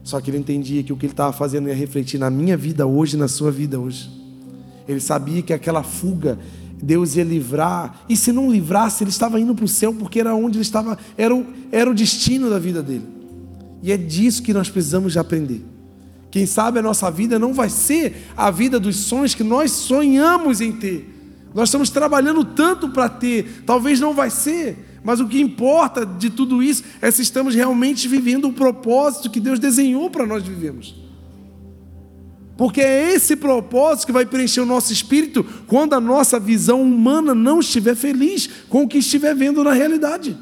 Só que ele entendia que o que ele estava fazendo ia refletir na minha vida hoje, na sua vida hoje. Ele sabia que aquela fuga Deus ia livrar, e se não livrasse, ele estava indo para o céu, porque era onde ele estava, era o, era o destino da vida dele. E é disso que nós precisamos de aprender. Quem sabe a nossa vida não vai ser a vida dos sonhos que nós sonhamos em ter nós estamos trabalhando tanto para ter, talvez não vai ser, mas o que importa de tudo isso é se estamos realmente vivendo o propósito que Deus desenhou para nós vivermos. Porque é esse propósito que vai preencher o nosso espírito quando a nossa visão humana não estiver feliz com o que estiver vendo na realidade.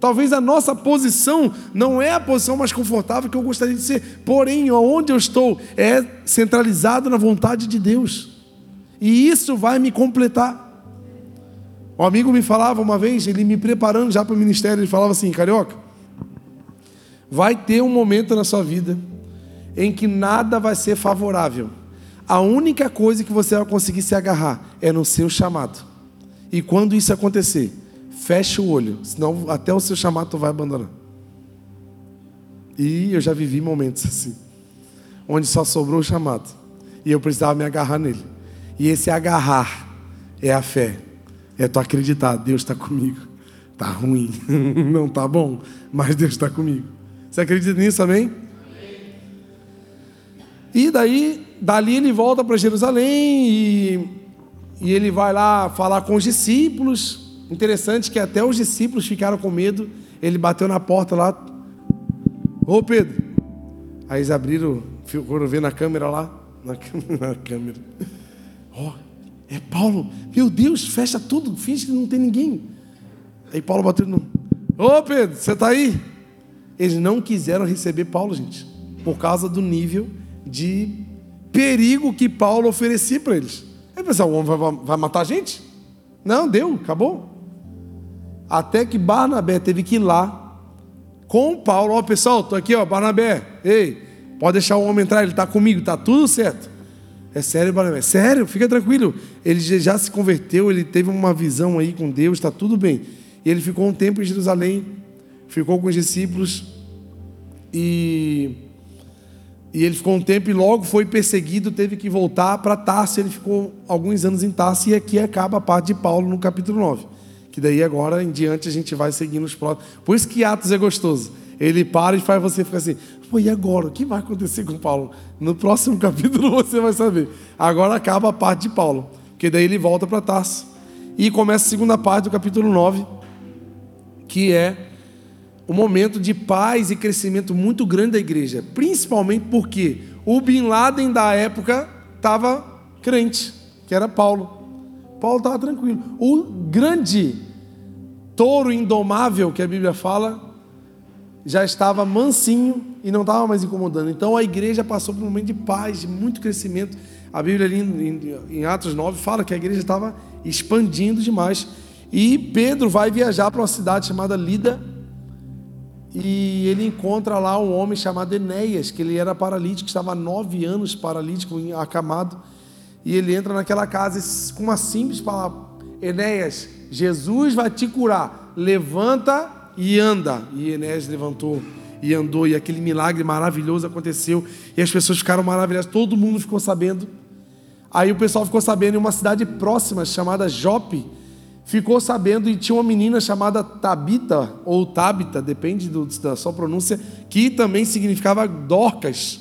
Talvez a nossa posição não é a posição mais confortável que eu gostaria de ser, porém, onde eu estou é centralizado na vontade de Deus. E isso vai me completar. Um amigo me falava uma vez, ele me preparando já para o ministério, ele falava assim: Carioca, vai ter um momento na sua vida em que nada vai ser favorável. A única coisa que você vai conseguir se agarrar é no seu chamado. E quando isso acontecer, feche o olho, senão até o seu chamado tu vai abandonar. E eu já vivi momentos assim, onde só sobrou o chamado. E eu precisava me agarrar nele. E esse agarrar é a fé. É tu acreditar, Deus está comigo. Tá ruim, não tá bom, mas Deus está comigo. Você acredita nisso também? E daí, dali ele volta para Jerusalém e, e ele vai lá falar com os discípulos. Interessante que até os discípulos ficaram com medo. Ele bateu na porta lá. Ô Pedro. Aí eles abriram, foram ver na câmera lá. Na câmera. Ó, oh, é Paulo. Meu Deus, fecha tudo, finge que não tem ninguém. Aí Paulo bateu no. Ô Pedro, você está aí? Eles não quiseram receber Paulo, gente, por causa do nível de perigo que Paulo oferecia para eles. Aí pensar, o homem vai, vai matar a gente? Não, deu, acabou. Até que Barnabé teve que ir lá com Paulo. Ó, pessoal, estou aqui, ó, Barnabé. Ei, pode deixar o homem entrar, ele está comigo, está tudo certo. É sério, Barnabé? Sério, fica tranquilo. Ele já se converteu, ele teve uma visão aí com Deus, está tudo bem. E ele ficou um tempo em Jerusalém, ficou com os discípulos e, e ele ficou um tempo e logo foi perseguido, teve que voltar para Tarso. Ele ficou alguns anos em Tarso e aqui acaba a parte de Paulo no capítulo 9. Que daí agora em diante a gente vai seguindo os próximos. Por isso que Atos é gostoso. Ele para e faz você ficar assim: Pô, e agora? O que vai acontecer com Paulo? No próximo capítulo você vai saber. Agora acaba a parte de Paulo, porque daí ele volta para Tarso. E começa a segunda parte do capítulo 9, que é o momento de paz e crescimento muito grande da igreja, principalmente porque o Bin Laden da época estava crente, que era Paulo. Paulo estava tranquilo. O grande touro indomável que a Bíblia fala já estava mansinho e não estava mais incomodando. Então a igreja passou por um momento de paz, de muito crescimento. A Bíblia ali em, Atos 9 fala que a igreja estava expandindo demais. E Pedro vai viajar para uma cidade chamada Lida. E ele encontra lá um homem chamado Enéas, que ele era paralítico, estava há nove anos paralítico, acamado. E ele entra naquela casa com uma simples palavra: Enéas, Jesus vai te curar. Levanta e anda. E Enéas levantou e andou, e aquele milagre maravilhoso aconteceu. E as pessoas ficaram maravilhadas, todo mundo ficou sabendo. Aí o pessoal ficou sabendo em uma cidade próxima chamada Jope ficou sabendo e tinha uma menina chamada Tabita, ou Tabita, depende do, da sua pronúncia, que também significava Dorcas.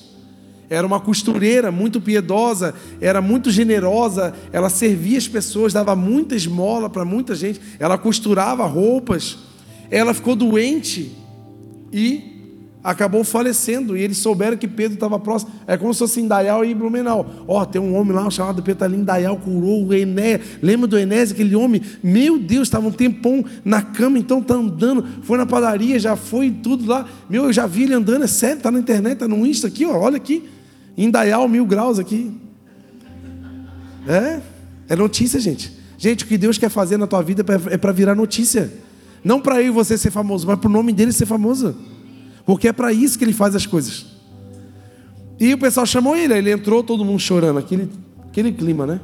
Era uma costureira muito piedosa, era muito generosa, ela servia as pessoas, dava muita esmola para muita gente, ela costurava roupas. Ela ficou doente e acabou falecendo. E eles souberam que Pedro estava próximo. É como se fosse Indaial e Blumenau. Ó, oh, tem um homem lá chamado Petalim Indaial, curou o Ené. Lembra do Enés, aquele homem? Meu Deus, estava um tempão na cama, então está andando. Foi na padaria, já foi tudo lá. Meu, eu já vi ele andando, é sério, está na internet, está no Insta aqui, ó, olha aqui. Indaial, mil graus aqui. É, é notícia, gente. Gente, o que Deus quer fazer na tua vida é para virar notícia. Não para eu e você ser famoso, mas para o nome dele ser famoso. Porque é para isso que ele faz as coisas. E o pessoal chamou ele, ele entrou, todo mundo chorando, aquele, aquele clima, né?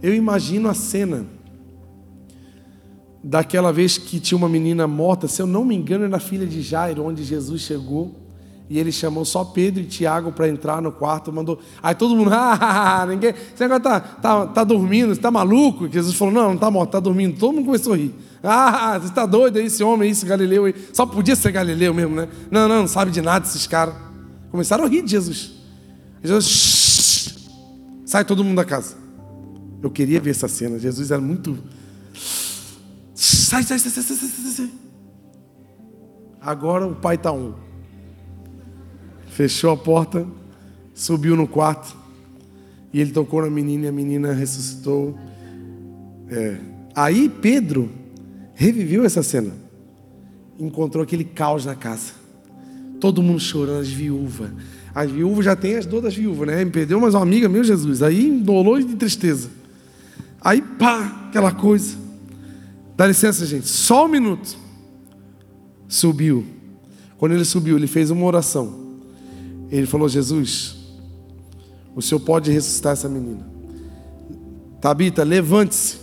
Eu imagino a cena daquela vez que tinha uma menina morta, se eu não me engano, era filha de Jairo, onde Jesus chegou. E ele chamou só Pedro e Tiago para entrar no quarto, mandou. Aí todo mundo, ah, ninguém. Você agora tá, tá, tá dormindo, você tá maluco? Jesus falou: não, não tá morto, tá dormindo. Todo mundo começou a rir. Ah, você está doido, esse homem, esse Galileu aí. Só podia ser Galileu mesmo, né? Não, não, não sabe de nada esses caras. Começaram a rir de Jesus. Jesus, sai todo mundo da casa. Eu queria ver essa cena. Jesus era muito. Sai, sai, sai, sai, sai, sai, sai. Agora o pai está um. Fechou a porta, subiu no quarto. E ele tocou na menina e a menina ressuscitou. É. Aí Pedro reviveu essa cena. Encontrou aquele caos na casa. Todo mundo chorando, as viúvas. As viúvas já tem as dores das viúvas, né? Me perdeu mais uma amiga, meu Jesus. Aí dolor de tristeza. Aí pá, aquela coisa. Dá licença, gente. Só um minuto. Subiu. Quando ele subiu, ele fez uma oração. Ele falou: Jesus, o Senhor pode ressuscitar essa menina. Tabita, levante-se.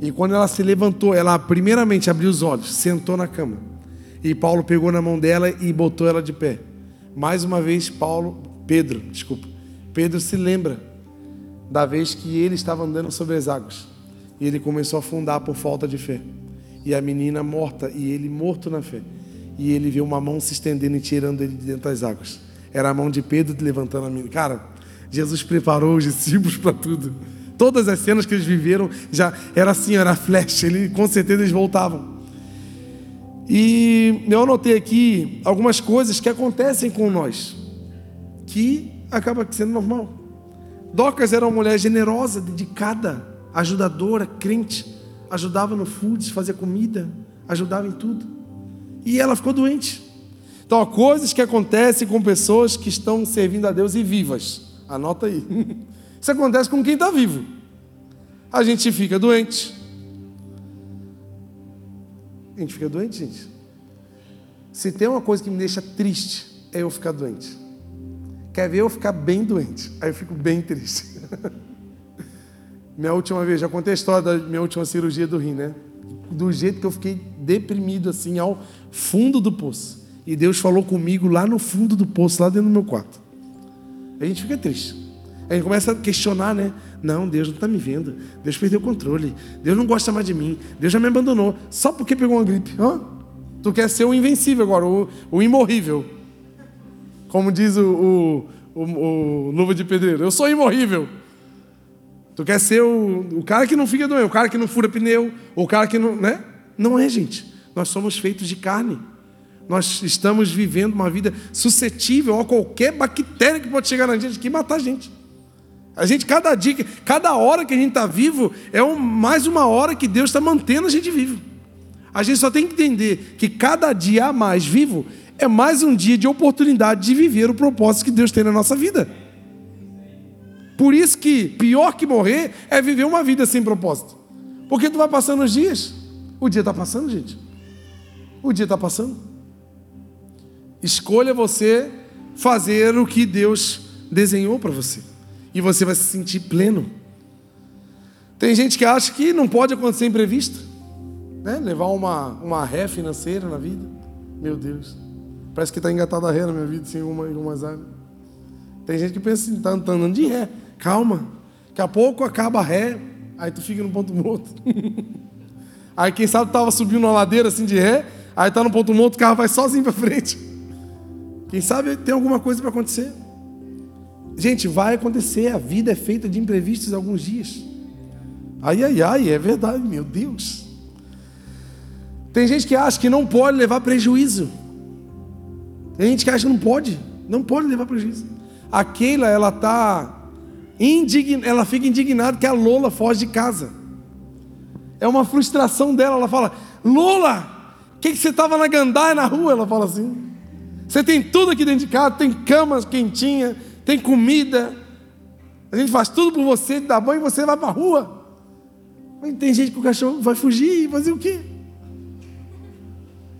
E quando ela se levantou, ela primeiramente abriu os olhos, sentou na cama. E Paulo pegou na mão dela e botou ela de pé. Mais uma vez, Paulo, Pedro, desculpa. Pedro se lembra da vez que ele estava andando sobre as águas. E ele começou a afundar por falta de fé. E a menina morta e ele morto na fé. E ele viu uma mão se estendendo e tirando ele de dentro das águas. Era a mão de Pedro levantando a menina. Cara, Jesus preparou os discípulos para tudo. Todas as cenas que eles viveram já era assim, era flash. Ele, com certeza eles voltavam. E eu anotei aqui algumas coisas que acontecem com nós, que acaba sendo normal. Docas era uma mulher generosa, dedicada, ajudadora, crente, ajudava no food, fazia comida, ajudava em tudo. E ela ficou doente. Então, há coisas que acontecem com pessoas que estão servindo a Deus e vivas. Anota aí. Isso acontece com quem está vivo. A gente fica doente. A gente fica doente, gente. Se tem uma coisa que me deixa triste, é eu ficar doente. Quer ver eu ficar bem doente? Aí eu fico bem triste. minha última vez, já contei a história da minha última cirurgia do rim, né? Do jeito que eu fiquei deprimido, assim, ao fundo do poço. E Deus falou comigo lá no fundo do poço, lá dentro do meu quarto. A gente fica triste. A gente começa a questionar, né? Não, Deus não está me vendo. Deus perdeu o controle. Deus não gosta mais de mim. Deus já me abandonou. Só porque pegou uma gripe. Hã? Tu quer ser o invencível agora, o, o imorrível. Como diz o, o, o, o Luva de Pedreiro. Eu sou imorrível. Tu quer ser o, o cara que não fica doente, o cara que não fura pneu, o cara que não. Né? Não é, gente. Nós somos feitos de carne. Nós estamos vivendo uma vida suscetível a qualquer bactéria que pode chegar na gente que matar a gente. A gente, cada dia, cada hora que a gente está vivo, é um, mais uma hora que Deus está mantendo a gente vivo. A gente só tem que entender que cada dia a mais vivo é mais um dia de oportunidade de viver o propósito que Deus tem na nossa vida. Por isso que pior que morrer é viver uma vida sem propósito. Porque tu vai passando os dias. O dia está passando, gente. O dia está passando. Escolha você fazer o que Deus desenhou para você. E você vai se sentir pleno. Tem gente que acha que não pode acontecer imprevisto. Né? Levar uma, uma ré financeira na vida. Meu Deus. Parece que está engatada a ré na minha vida, sem uma, algumas áreas. Tem gente que pensa assim, está andando de ré. Calma. Daqui a pouco acaba a ré, aí tu fica no ponto morto. aí quem sabe estava subindo uma ladeira assim de ré, aí está no ponto morto, o carro vai sozinho para frente. Quem sabe tem alguma coisa para acontecer. Gente, vai acontecer, a vida é feita de imprevistos alguns dias. Ai, ai, ai, é verdade, meu Deus. Tem gente que acha que não pode levar prejuízo. Tem gente que acha que não pode, não pode levar prejuízo. A Keila, ela tá indign... ela fica indignada que a Lola foge de casa. É uma frustração dela, ela fala: "Lola, o que, que você estava na gandaia na rua?" Ela fala assim. Você tem tudo aqui dentro de casa, tem cama quentinha, tem comida. A gente faz tudo por você, dá banho e você vai para a rua. Mas tem gente que o cachorro vai fugir e fazer o quê?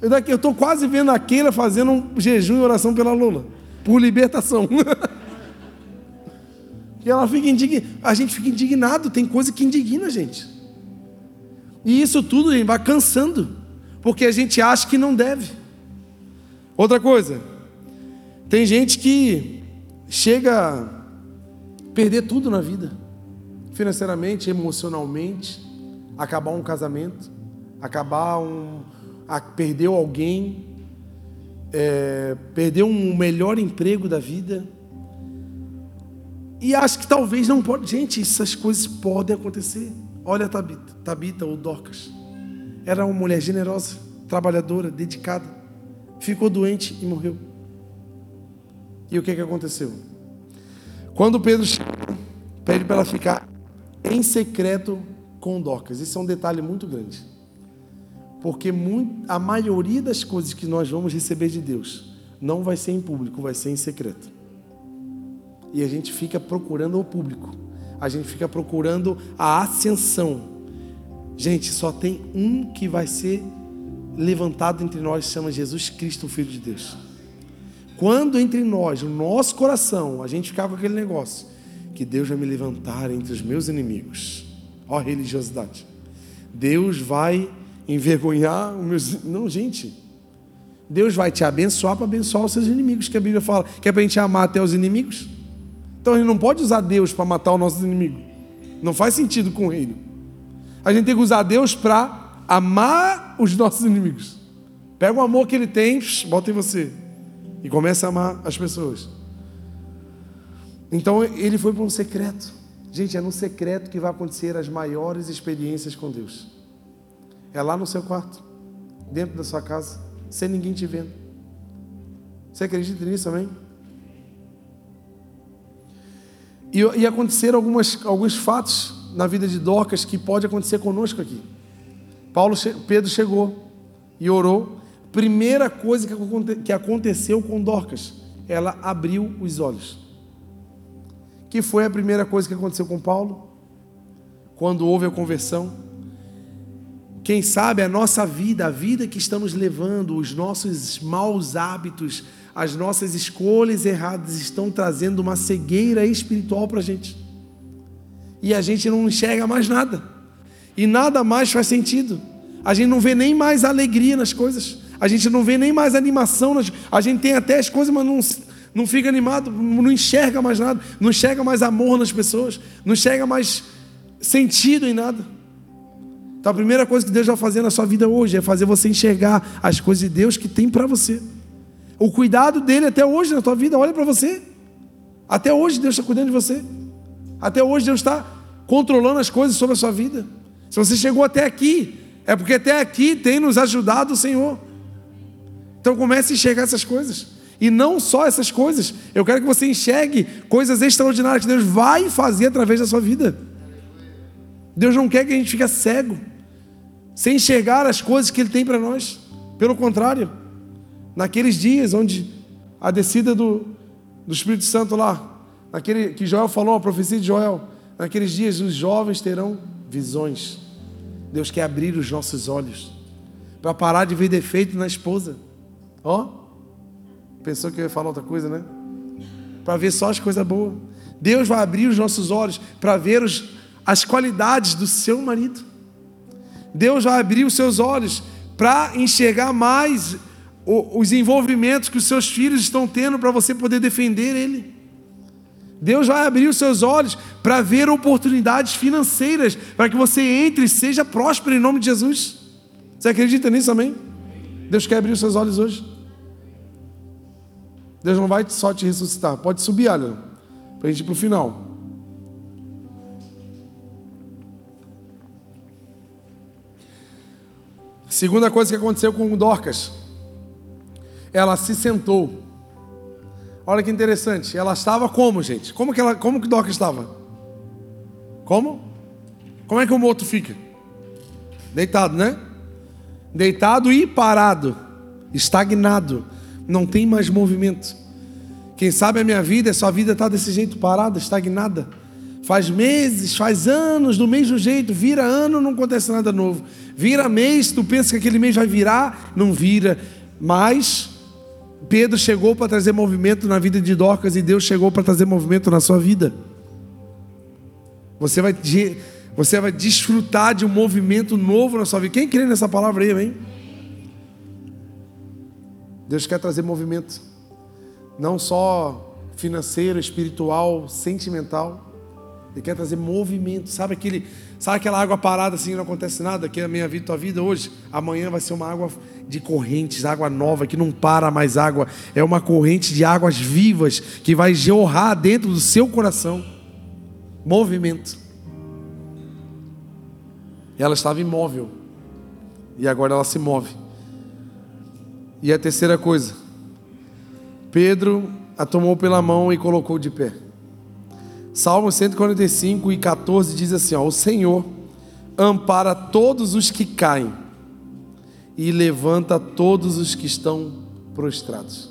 Eu estou quase vendo a Keila fazendo um jejum e oração pela Lula, por libertação. e ela fica indignada. A gente fica indignado, tem coisa que indigna a gente. E isso tudo gente, vai cansando, porque a gente acha que não deve. Outra coisa, tem gente que chega a perder tudo na vida, financeiramente, emocionalmente, acabar um casamento, acabar um, perdeu alguém, é, perdeu um melhor emprego da vida. E acho que talvez não pode. Gente, essas coisas podem acontecer. Olha a Tabita, Tabita ou Dorcas. Era uma mulher generosa, trabalhadora, dedicada. Ficou doente e morreu. E o que, que aconteceu? Quando Pedro chega, pede para ela ficar em secreto com Dorcas. Isso é um detalhe muito grande. Porque a maioria das coisas que nós vamos receber de Deus não vai ser em público, vai ser em secreto. E a gente fica procurando o público, a gente fica procurando a ascensão. Gente, só tem um que vai ser levantado entre nós, chama Jesus Cristo, o Filho de Deus. Quando entre nós, no nosso coração, a gente ficar com aquele negócio, que Deus vai me levantar entre os meus inimigos. Ó religiosidade. Deus vai envergonhar os meus. Não, gente. Deus vai te abençoar para abençoar os seus inimigos, que a Bíblia fala que é para a gente amar até os inimigos. Então a gente não pode usar Deus para matar os nossos inimigos. Não faz sentido com o reino. A gente tem que usar Deus para amar os nossos inimigos. Pega o amor que ele tem, bota em você. E começa a amar as pessoas. Então ele foi para um secreto. Gente, é no secreto que vai acontecer as maiores experiências com Deus. É lá no seu quarto, dentro da sua casa, sem ninguém te vendo. Você acredita nisso também? E, e aconteceram algumas, alguns fatos na vida de Dorcas que pode acontecer conosco aqui. Paulo, Pedro chegou e orou. Primeira coisa que aconteceu com Dorcas, ela abriu os olhos. Que foi a primeira coisa que aconteceu com Paulo? Quando houve a conversão, quem sabe a nossa vida, a vida que estamos levando, os nossos maus hábitos, as nossas escolhas erradas estão trazendo uma cegueira espiritual para a gente. E a gente não enxerga mais nada. E nada mais faz sentido. A gente não vê nem mais alegria nas coisas. A gente não vê nem mais animação. Nas... A gente tem até as coisas, mas não, não fica animado, não enxerga mais nada. Não enxerga mais amor nas pessoas. Não enxerga mais sentido em nada. Então a primeira coisa que Deus vai fazer na sua vida hoje é fazer você enxergar as coisas de Deus que tem para você. O cuidado dele até hoje na tua vida, olha para você. Até hoje Deus está cuidando de você. Até hoje Deus está controlando as coisas sobre a sua vida. Se você chegou até aqui, é porque até aqui tem nos ajudado o Senhor. Então comece a enxergar essas coisas. E não só essas coisas. Eu quero que você enxergue coisas extraordinárias que Deus vai fazer através da sua vida. Deus não quer que a gente fique cego sem enxergar as coisas que Ele tem para nós. Pelo contrário, naqueles dias onde a descida do, do Espírito Santo lá, naquele que Joel falou, a profecia de Joel, naqueles dias os jovens terão visões. Deus quer abrir os nossos olhos para parar de ver defeito na esposa. Ó, pensou que eu ia falar outra coisa, né? Para ver só as coisas boas. Deus vai abrir os nossos olhos para ver os, as qualidades do seu marido. Deus vai abrir os seus olhos para enxergar mais os envolvimentos que os seus filhos estão tendo para você poder defender ele. Deus vai abrir os seus olhos para ver oportunidades financeiras, para que você entre e seja próspero em nome de Jesus. Você acredita nisso, amém? Deus quer abrir os seus olhos hoje. Deus não vai só te ressuscitar. Pode subir, olha, para a gente ir para o final. Segunda coisa que aconteceu com Dorcas. Ela se sentou. Olha que interessante. Ela estava como, gente? Como que, ela, como que Dorcas estava? Como? Como é que o morto fica? Deitado, né? Deitado e parado. Estagnado. Não tem mais movimento. Quem sabe a minha vida, a sua vida está desse jeito, parada, estagnada. Faz meses, faz anos do mesmo jeito, vira ano, não acontece nada novo. Vira mês, tu pensa que aquele mês vai virar, não vira. Mas Pedro chegou para trazer movimento na vida de Dorcas e Deus chegou para trazer movimento na sua vida. Você vai, você vai desfrutar de um movimento novo na sua vida. Quem crê nessa palavra aí, amém? Deus quer trazer movimento, não só financeiro, espiritual, sentimental. Ele quer trazer movimento. Sabe aquele, sabe aquela água parada assim, não acontece nada, que é a minha vida, tua vida hoje, amanhã vai ser uma água de correntes, água nova que não para mais água, é uma corrente de águas vivas que vai jorrar dentro do seu coração. Movimento. Ela estava imóvel. E agora ela se move. E a terceira coisa, Pedro a tomou pela mão e colocou de pé. Salmo 145 e 14 diz assim: ó, O Senhor ampara todos os que caem e levanta todos os que estão prostrados.